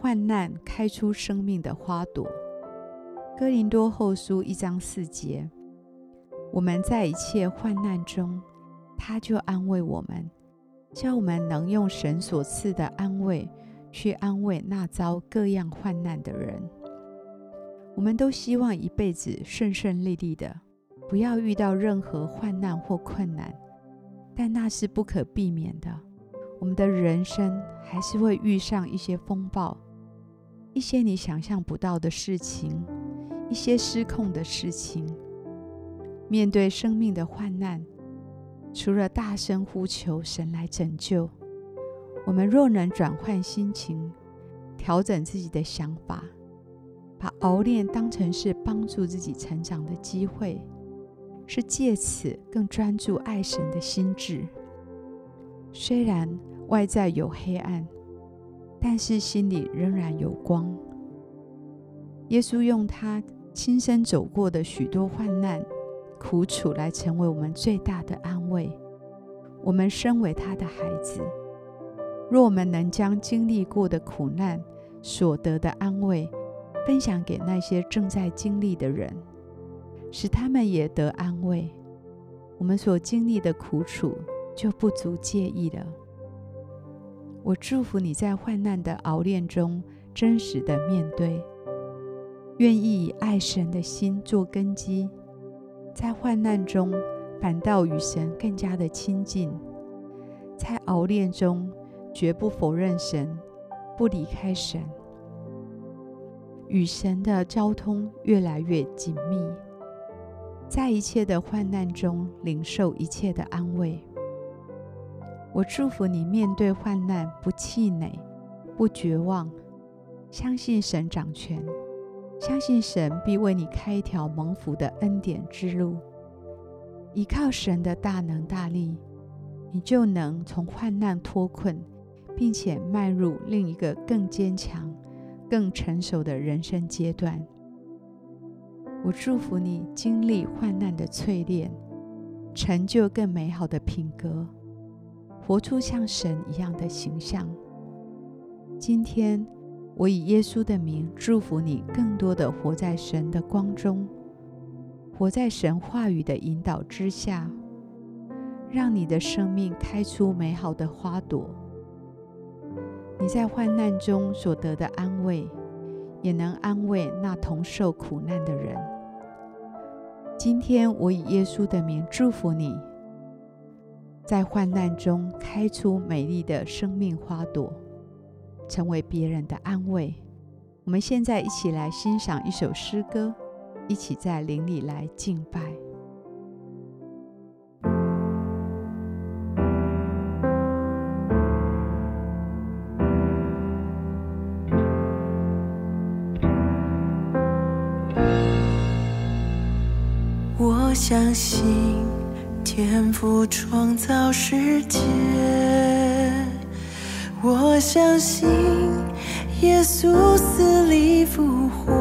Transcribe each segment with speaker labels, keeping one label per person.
Speaker 1: 患难开出生命的花朵”。哥林多后书一章四节。我们在一切患难中，他就安慰我们，叫我们能用神所赐的安慰去安慰那遭各样患难的人。我们都希望一辈子顺顺利利的，不要遇到任何患难或困难，但那是不可避免的。我们的人生还是会遇上一些风暴，一些你想象不到的事情，一些失控的事情。面对生命的患难，除了大声呼求神来拯救，我们若能转换心情，调整自己的想法，把熬炼当成是帮助自己成长的机会，是借此更专注爱神的心志。虽然外在有黑暗，但是心里仍然有光。耶稣用他亲身走过的许多患难。苦楚来成为我们最大的安慰。我们身为他的孩子，若我们能将经历过的苦难所得的安慰分享给那些正在经历的人，使他们也得安慰，我们所经历的苦楚就不足介意了。我祝福你在患难的熬炼中真实的面对，愿意以爱神的心做根基。在患难中，反倒与神更加的亲近；在熬炼中，绝不否认神，不离开神，与神的交通越来越紧密。在一切的患难中，领受一切的安慰。我祝福你面对患难不气馁，不绝望，相信神掌权。相信神必为你开一条蒙福的恩典之路，依靠神的大能大力，你就能从患难脱困，并且迈入另一个更坚强、更成熟的人生阶段。我祝福你经历患难的淬炼，成就更美好的品格，活出像神一样的形象。今天。我以耶稣的名祝福你，更多的活在神的光中，活在神话语的引导之下，让你的生命开出美好的花朵。你在患难中所得的安慰，也能安慰那同受苦难的人。今天我以耶稣的名祝福你，在患难中开出美丽的生命花朵。成为别人的安慰。我们现在一起来欣赏一首诗歌，一起在灵里来敬拜。
Speaker 2: 我相信天赋创造世界。我相信耶稣死里复活，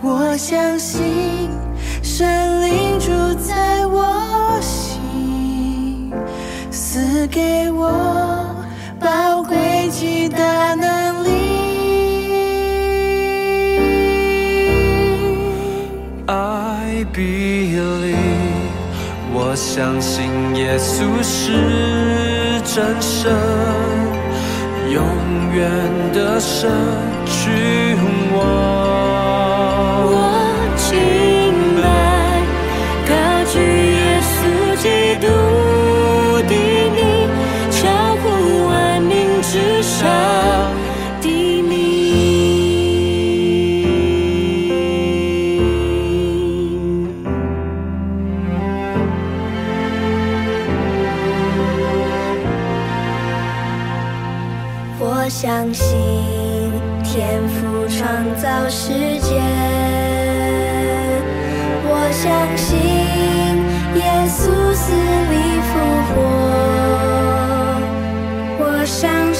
Speaker 2: 我相信神灵住在我心，赐给我宝贵相信耶稣是。真神，永远的神，君王。
Speaker 3: 创造世界，我相信耶稣死里复活。我相信。